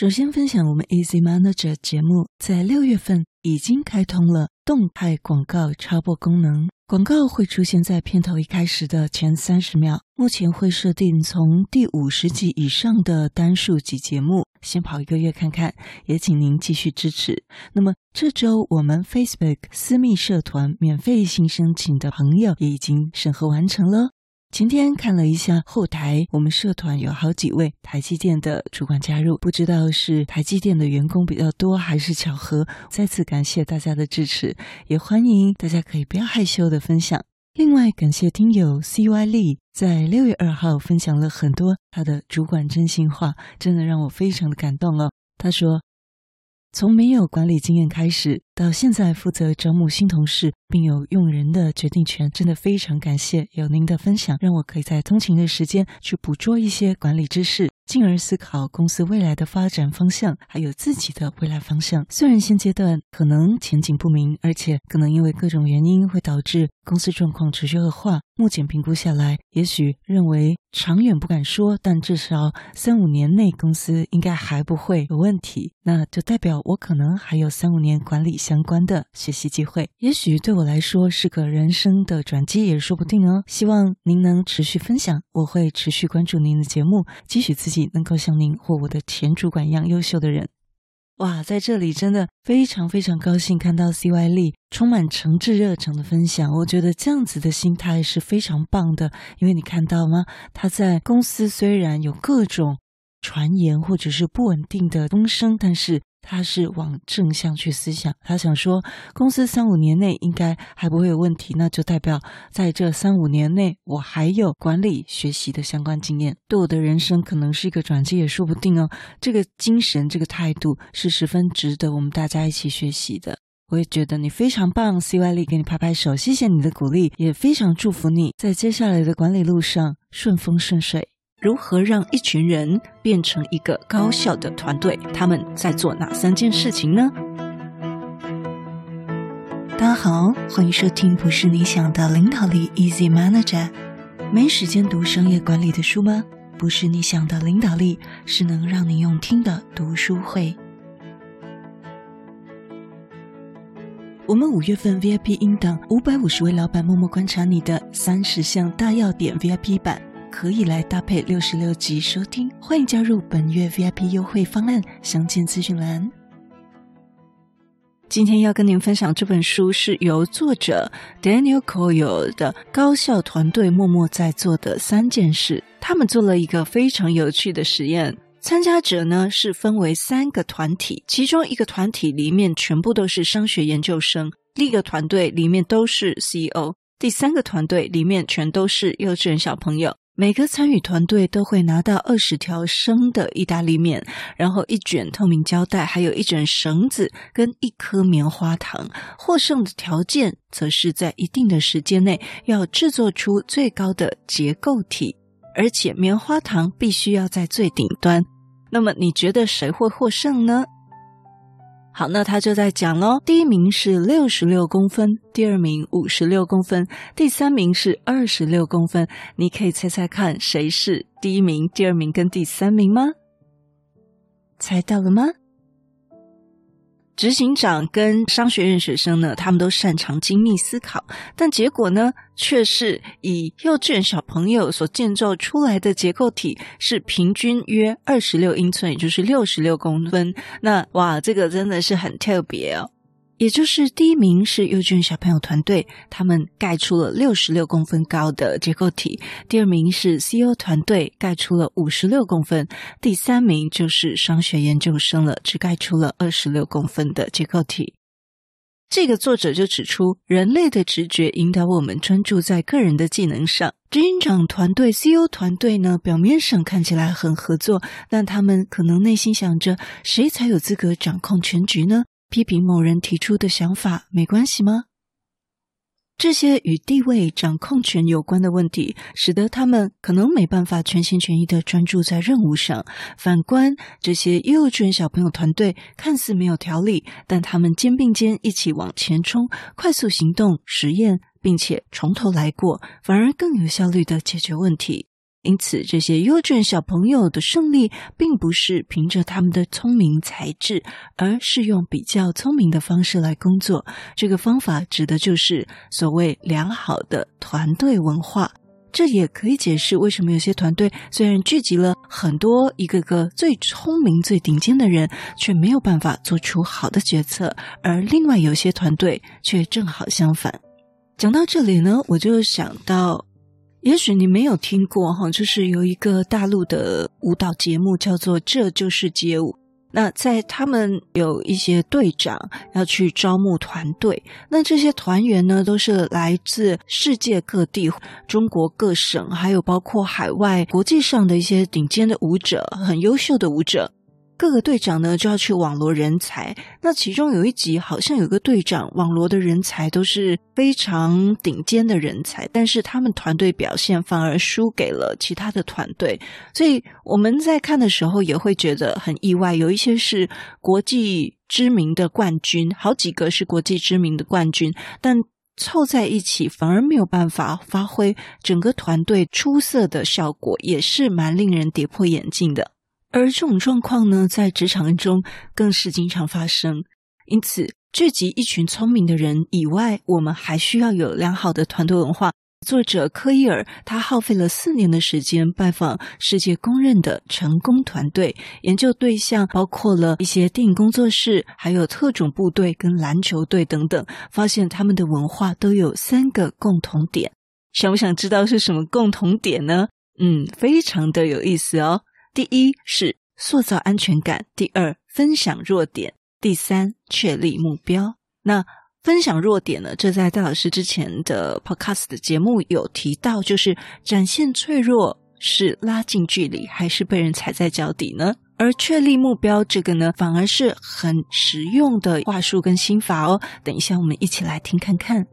首先分享我们 Easy Manager 节目在六月份已经开通了动态广告插播功能，广告会出现在片头一开始的前三十秒。目前会设定从第五十集以上的单数集节目，先跑一个月看看，也请您继续支持。那么这周我们 Facebook 私密社团免费新申请的朋友也已经审核完成了。今天看了一下后台，我们社团有好几位台积电的主管加入，不知道是台积电的员工比较多，还是巧合。再次感谢大家的支持，也欢迎大家可以不要害羞的分享。另外，感谢听友 CY Lee 在六月二号分享了很多他的主管真心话，真的让我非常的感动哦。他说，从没有管理经验开始，到现在负责招募新同事，并有用人的决定权，真的非常感谢有您的分享，让我可以在通勤的时间去捕捉一些管理知识，进而思考公司未来的发展方向，还有自己的未来方向。虽然现阶段可能前景不明，而且可能因为各种原因会导致公司状况持续恶化，目前评估下来，也许认为长远不敢说，但至少三五年内公司应该还不会有问题。那就代表我可能还有三五年管理相关的学习机会，也许对我来说是个人生的转机，也说不定哦。希望您能持续分享，我会持续关注您的节目，期许自己。能够像您或我的前主管一样优秀的人，哇，在这里真的非常非常高兴看到 cyle 充满诚挚热诚的分享。我觉得这样子的心态是非常棒的，因为你看到吗？他在公司虽然有各种传言或者是不稳定的风声，但是。他是往正向去思想，他想说，公司三五年内应该还不会有问题，那就代表在这三五年内，我还有管理学习的相关经验，对我的人生可能是一个转机，也说不定哦。这个精神，这个态度是十分值得我们大家一起学习的。我也觉得你非常棒，CY 力给你拍拍手，谢谢你的鼓励，也非常祝福你在接下来的管理路上顺风顺水。如何让一群人变成一个高效的团队？他们在做哪三件事情呢？大家好，欢迎收听《不是你想的领导力》，Easy Manager。没时间读商业管理的书吗？不是你想的领导力，是能让你用听的读书会。我们五月份 VIP 音档五百五十位老板默默观察你的三十项大要点 VIP 版。可以来搭配六十六集收听，欢迎加入本月 VIP 优惠方案，详见资讯栏。今天要跟您分享这本书是由作者 Daniel Coyle 的《高校团队默默在做的三件事》。他们做了一个非常有趣的实验，参加者呢是分为三个团体，其中一个团体里面全部都是商学研究生，另一个团队里面都是 CEO，第三个团队里面全都是幼稚园小朋友。每个参与团队都会拿到二十条生的意大利面，然后一卷透明胶带，还有一卷绳子跟一颗棉花糖。获胜的条件则是在一定的时间内要制作出最高的结构体，而且棉花糖必须要在最顶端。那么你觉得谁会获胜呢？好，那他就在讲喽。第一名是六十六公分，第二名五十六公分，第三名是二十六公分。你可以猜猜看，谁是第一名、第二名跟第三名吗？猜到了吗？执行长跟商学院学生呢，他们都擅长精密思考，但结果呢，却是以幼稚园小朋友所建造出来的结构体是平均约二十六英寸，也就是六十六公分。那哇，这个真的是很特别哦。也就是第一名是幼稚园小朋友团队，他们盖出了六十六公分高的结构体；第二名是 CEO 团队，盖出了五十六公分；第三名就是商学研究生了，只盖出了二十六公分的结构体。这个作者就指出，人类的直觉引导我们专注在个人的技能上。执行长团队、CEO 团队呢，表面上看起来很合作，但他们可能内心想着，谁才有资格掌控全局呢？批评某人提出的想法没关系吗？这些与地位、掌控权有关的问题，使得他们可能没办法全心全意地专注在任务上。反观这些幼稚园小朋友团队，看似没有条理，但他们肩并肩一起往前冲，快速行动、实验，并且从头来过，反而更有效率地解决问题。因此，这些优质小朋友的胜利，并不是凭着他们的聪明才智，而是用比较聪明的方式来工作。这个方法指的就是所谓良好的团队文化。这也可以解释为什么有些团队虽然聚集了很多一个个最聪明、最顶尖的人，却没有办法做出好的决策，而另外有些团队却正好相反。讲到这里呢，我就想到。也许你没有听过哈，就是有一个大陆的舞蹈节目叫做《这就是街舞》。那在他们有一些队长要去招募团队，那这些团员呢，都是来自世界各地、中国各省，还有包括海外、国际上的一些顶尖的舞者，很优秀的舞者。各个队长呢就要去网罗人才，那其中有一集好像有个队长网罗的人才都是非常顶尖的人才，但是他们团队表现反而输给了其他的团队，所以我们在看的时候也会觉得很意外。有一些是国际知名的冠军，好几个是国际知名的冠军，但凑在一起反而没有办法发挥整个团队出色的效果，也是蛮令人跌破眼镜的。而这种状况呢，在职场中更是经常发生。因此，聚集一群聪明的人以外，我们还需要有良好的团队文化。作者科伊尔他耗费了四年的时间，拜访世界公认的成功团队，研究对象包括了一些电影工作室、还有特种部队跟篮球队等等，发现他们的文化都有三个共同点。想不想知道是什么共同点呢？嗯，非常的有意思哦。第一是塑造安全感，第二分享弱点，第三确立目标。那分享弱点呢？这在戴老师之前的 podcast 的节目有提到，就是展现脆弱是拉近距离，还是被人踩在脚底呢？而确立目标这个呢，反而是很实用的话术跟心法哦。等一下，我们一起来听看看。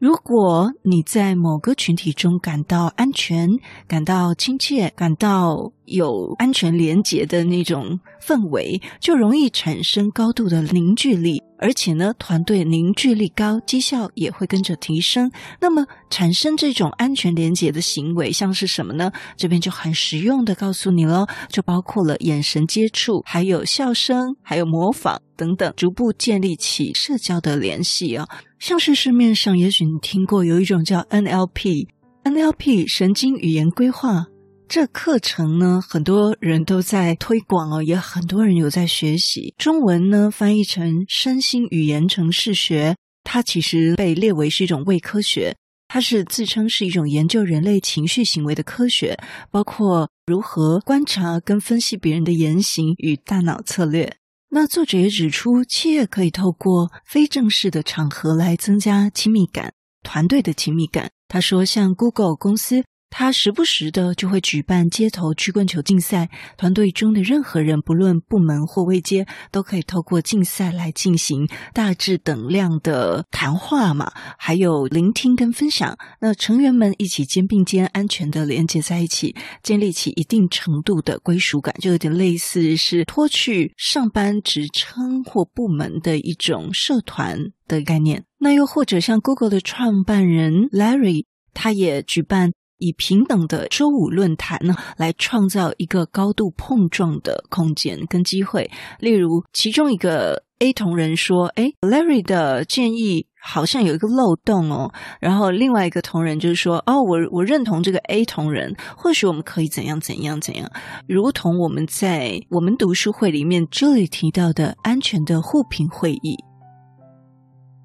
如果你在某个群体中感到安全、感到亲切、感到有安全连结的那种氛围，就容易产生高度的凝聚力。而且呢，团队凝聚力高，绩效也会跟着提升。那么，产生这种安全连结的行为，像是什么呢？这边就很实用的告诉你喽，就包括了眼神接触，还有笑声，还有模仿等等，逐步建立起社交的联系啊。像是市面上，也许你听过有一种叫 NLP，NLP 神经语言规划。这课程呢，很多人都在推广哦，也很多人有在学习。中文呢，翻译成身心语言程式学，它其实被列为是一种伪科学。它是自称是一种研究人类情绪行为的科学，包括如何观察跟分析别人的言行与大脑策略。那作者也指出，企业可以透过非正式的场合来增加亲密感，团队的亲密感。他说，像 Google 公司。他时不时的就会举办街头曲棍球竞赛，团队中的任何人，不论部门或位阶，都可以透过竞赛来进行大致等量的谈话嘛，还有聆听跟分享。那成员们一起肩并肩，安全的连接在一起，建立起一定程度的归属感，就有点类似是脱去上班职称或部门的一种社团的概念。那又或者像 Google 的创办人 Larry，他也举办。以平等的周五论坛呢，来创造一个高度碰撞的空间跟机会。例如，其中一个 A 同仁说：“哎，Larry 的建议好像有一个漏洞哦。”然后另外一个同仁就是说：“哦，我我认同这个 A 同仁，或许我们可以怎样怎样怎样。”如同我们在我们读书会里面这里提到的安全的互评会议。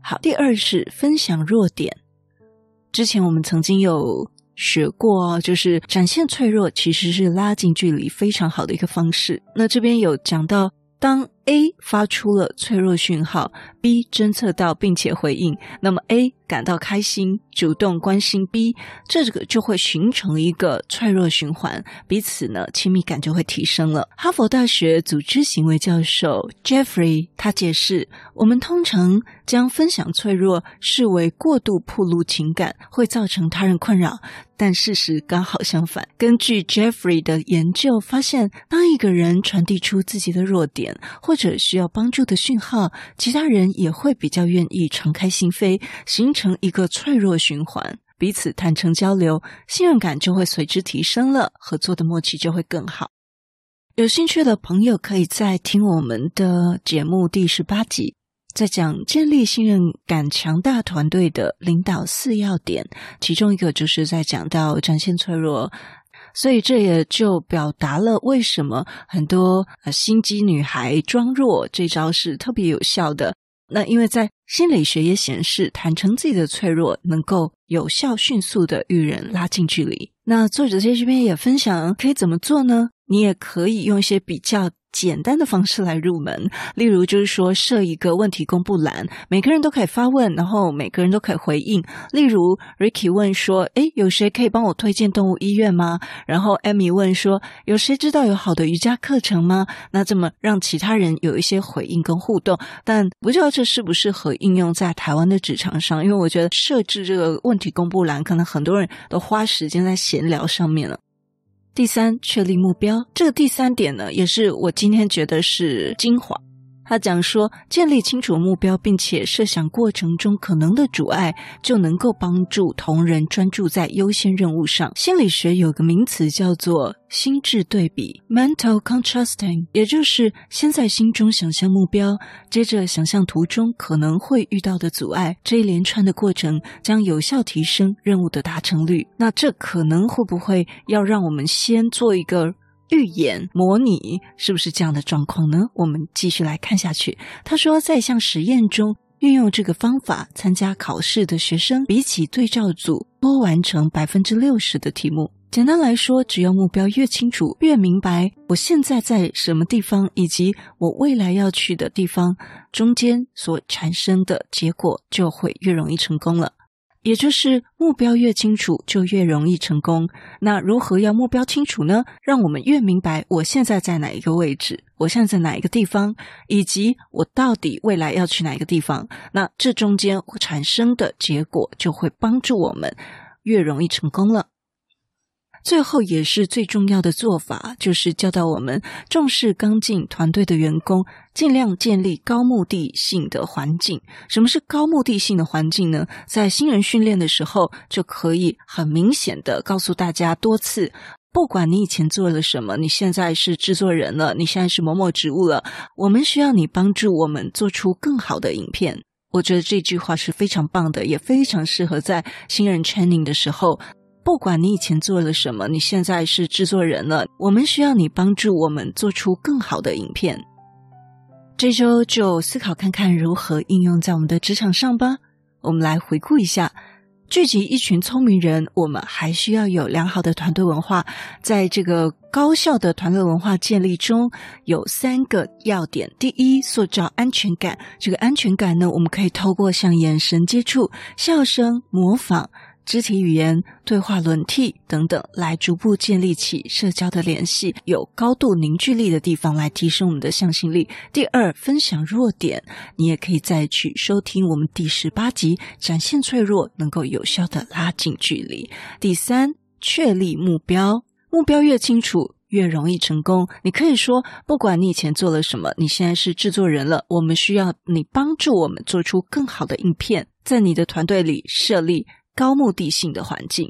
好，第二是分享弱点。之前我们曾经有。学过，就是展现脆弱，其实是拉近距离非常好的一个方式。那这边有讲到，当 A 发出了脆弱讯号，B 侦测到并且回应，那么 A 感到开心，主动关心 B，这个就会形成一个脆弱循环，彼此呢亲密感就会提升了。哈佛大学组织行为教授 Jeffrey 他解释，我们通常将分享脆弱视为过度暴露情感，会造成他人困扰。但事实刚好相反。根据 Jeffrey 的研究发现，当一个人传递出自己的弱点或者需要帮助的讯号，其他人也会比较愿意敞开心扉，形成一个脆弱循环。彼此坦诚交流，信任感就会随之提升了，合作的默契就会更好。有兴趣的朋友可以再听我们的节目第十八集，在讲建立信任感强大团队的领导四要点，其中一个就是在讲到展现脆弱，所以这也就表达了为什么很多呃心机女孩装弱这招是特别有效的。那因为在心理学也显示，坦诚自己的脆弱能够有效、迅速的与人拉近距离。那作者在这边也分享可以怎么做呢？你也可以用一些比较简单的方式来入门，例如就是说设一个问题公布栏，每个人都可以发问，然后每个人都可以回应。例如 Ricky 问说：“诶，有谁可以帮我推荐动物医院吗？”然后 Amy 问说：“有谁知道有好的瑜伽课程吗？”那这么让其他人有一些回应跟互动，但不知道这适不适合应用在台湾的职场上，因为我觉得设置这个问题公布栏，可能很多人都花时间在闲聊上面了。第三，确立目标。这个第三点呢，也是我今天觉得是精华。他讲说，建立清楚目标，并且设想过程中可能的阻碍，就能够帮助同仁专注在优先任务上。心理学有个名词叫做心智对比 （mental contrasting），也就是先在心中想象目标，接着想象途中可能会遇到的阻碍。这一连串的过程将有效提升任务的达成率。那这可能会不会要让我们先做一个？预演模拟是不是这样的状况呢？我们继续来看下去。他说，在一项实验中，运用这个方法参加考试的学生，比起对照组多完成百分之六十的题目。简单来说，只要目标越清楚，越明白我现在在什么地方，以及我未来要去的地方，中间所产生的结果就会越容易成功了。也就是目标越清楚，就越容易成功。那如何要目标清楚呢？让我们越明白我现在在哪一个位置，我现在在哪一个地方，以及我到底未来要去哪一个地方。那这中间产生的结果就会帮助我们越容易成功了。最后也是最重要的做法，就是教导我们重视刚进团队的员工，尽量建立高目的性的环境。什么是高目的性的环境呢？在新人训练的时候，就可以很明显的告诉大家多次：不管你以前做了什么，你现在是制作人了，你现在是某某职务了，我们需要你帮助我们做出更好的影片。我觉得这句话是非常棒的，也非常适合在新人 training 的时候。不管你以前做了什么，你现在是制作人了，我们需要你帮助我们做出更好的影片。这周就思考看看如何应用在我们的职场上吧。我们来回顾一下，聚集一群聪明人，我们还需要有良好的团队文化。在这个高效的团队文化建立中，有三个要点：第一，塑造安全感。这个安全感呢，我们可以透过像眼神接触、笑声、模仿。肢体语言、对话轮替等等，来逐步建立起社交的联系，有高度凝聚力的地方来提升我们的向心力。第二，分享弱点，你也可以再去收听我们第十八集，展现脆弱，能够有效的拉近距离。第三，确立目标，目标越清楚，越容易成功。你可以说，不管你以前做了什么，你现在是制作人了，我们需要你帮助我们做出更好的影片，在你的团队里设立。高目的性的环境。